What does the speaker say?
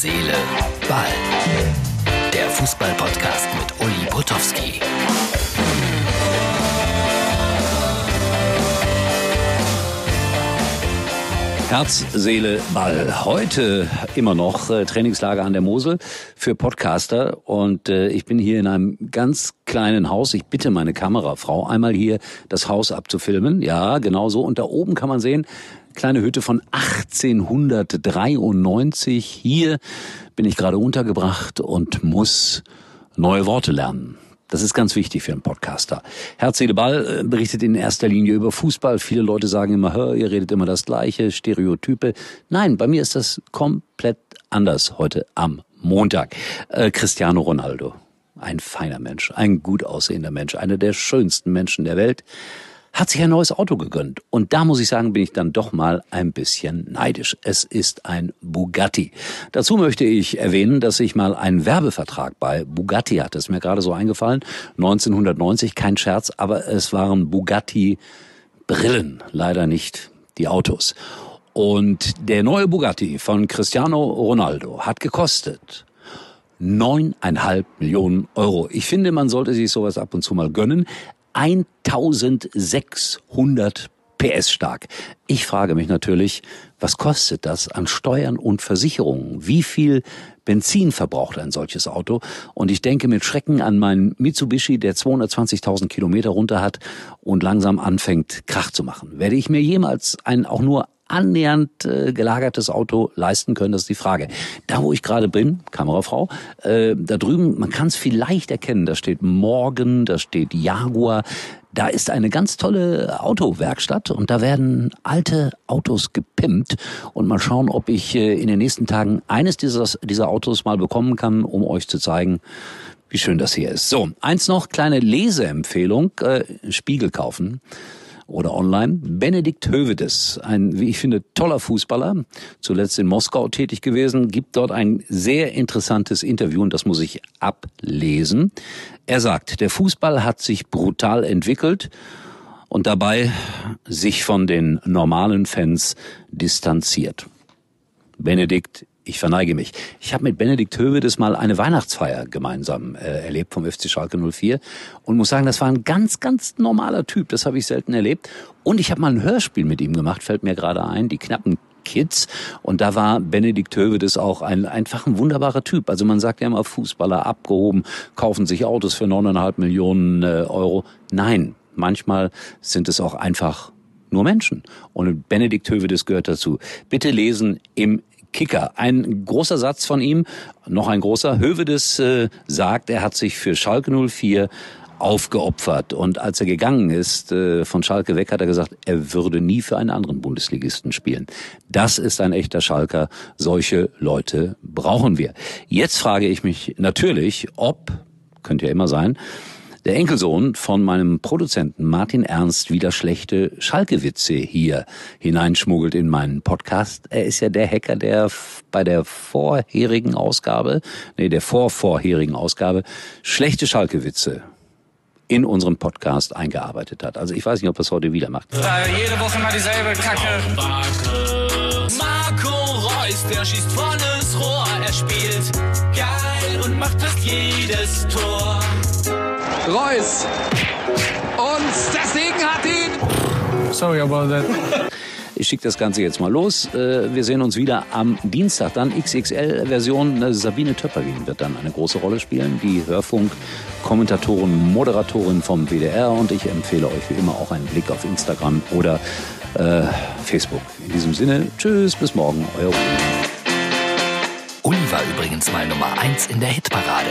Seele, Ball. Der Fußball-Podcast mit Uli Potowski. Herz, Seele, Ball. Heute immer noch äh, Trainingslager an der Mosel für Podcaster und äh, ich bin hier in einem ganz kleinen Haus. Ich bitte meine Kamerafrau einmal hier das Haus abzufilmen. Ja, genau so. Und da oben kann man sehen, kleine Hütte von 1893. Hier bin ich gerade untergebracht und muss neue Worte lernen. Das ist ganz wichtig für einen Podcaster. Herz, Seele, Ball äh, berichtet in erster Linie über Fußball. Viele Leute sagen immer, hör, ihr redet immer das Gleiche, Stereotype. Nein, bei mir ist das komplett anders heute am Montag. Äh, Cristiano Ronaldo. Ein feiner Mensch, ein gut aussehender Mensch, einer der schönsten Menschen der Welt hat sich ein neues Auto gegönnt. Und da muss ich sagen, bin ich dann doch mal ein bisschen neidisch. Es ist ein Bugatti. Dazu möchte ich erwähnen, dass ich mal einen Werbevertrag bei Bugatti hatte. Ist mir gerade so eingefallen. 1990, kein Scherz, aber es waren Bugatti Brillen, leider nicht die Autos. Und der neue Bugatti von Cristiano Ronaldo hat gekostet neuneinhalb Millionen Euro. Ich finde, man sollte sich sowas ab und zu mal gönnen. 1600 PS stark. Ich frage mich natürlich, was kostet das an Steuern und Versicherungen? Wie viel Benzin verbraucht ein solches Auto? Und ich denke mit Schrecken an meinen Mitsubishi, der 220.000 Kilometer runter hat und langsam anfängt, Krach zu machen. Werde ich mir jemals ein auch nur annähernd äh, gelagertes Auto leisten können, das ist die Frage. Da, wo ich gerade bin, Kamerafrau, äh, da drüben, man kann es vielleicht erkennen, da steht Morgan, da steht Jaguar, da ist eine ganz tolle Autowerkstatt und da werden alte Autos gepimpt und mal schauen, ob ich äh, in den nächsten Tagen eines dieser, dieser Autos mal bekommen kann, um euch zu zeigen, wie schön das hier ist. So, eins noch, kleine Leseempfehlung, äh, Spiegel kaufen oder online. Benedikt Hövedes, ein, wie ich finde, toller Fußballer, zuletzt in Moskau tätig gewesen, gibt dort ein sehr interessantes Interview und das muss ich ablesen. Er sagt, der Fußball hat sich brutal entwickelt und dabei sich von den normalen Fans distanziert. Benedikt ich verneige mich. Ich habe mit Benedikt Hövedes mal eine Weihnachtsfeier gemeinsam äh, erlebt vom FC Schalke 04 und muss sagen, das war ein ganz, ganz normaler Typ. Das habe ich selten erlebt. Und ich habe mal ein Hörspiel mit ihm gemacht, fällt mir gerade ein, die knappen Kids. Und da war Benedikt Hövedes auch ein, einfach ein wunderbarer Typ. Also man sagt ja immer, Fußballer abgehoben, kaufen sich Autos für neuneinhalb Millionen äh, Euro. Nein, manchmal sind es auch einfach nur Menschen. Und Benedikt Hövedes gehört dazu. Bitte lesen im Kicker. Ein großer Satz von ihm, noch ein großer. Hövedes äh, sagt, er hat sich für Schalke 04 aufgeopfert. Und als er gegangen ist äh, von Schalke weg, hat er gesagt, er würde nie für einen anderen Bundesligisten spielen. Das ist ein echter Schalker. Solche Leute brauchen wir. Jetzt frage ich mich natürlich, ob, könnte ja immer sein, der Enkelsohn von meinem Produzenten Martin Ernst wieder schlechte Schalke-Witze hier hineinschmuggelt in meinen Podcast. Er ist ja der Hacker, der bei der vorherigen Ausgabe, nee, der vorvorherigen Ausgabe schlechte Schalke-Witze in unseren Podcast eingearbeitet hat. Also ich weiß nicht, ob er es heute wieder macht. jede Woche mal dieselbe Kacke. Marco Reus, der schießt volles Rohr. Er spielt geil und macht fast jedes Tor. Reus. Und der Segen hat ihn. Sorry about that. Ich schicke das Ganze jetzt mal los. Äh, wir sehen uns wieder am Dienstag. Dann XXL-Version. Sabine Töpperwien wird dann eine große Rolle spielen. Die Hörfunk-Kommentatorin, Moderatorin vom WDR. Und ich empfehle euch wie immer auch einen Blick auf Instagram oder äh, Facebook. In diesem Sinne, tschüss, bis morgen. Euer Uli. Uli war übrigens mal Nummer 1 in der Hitparade.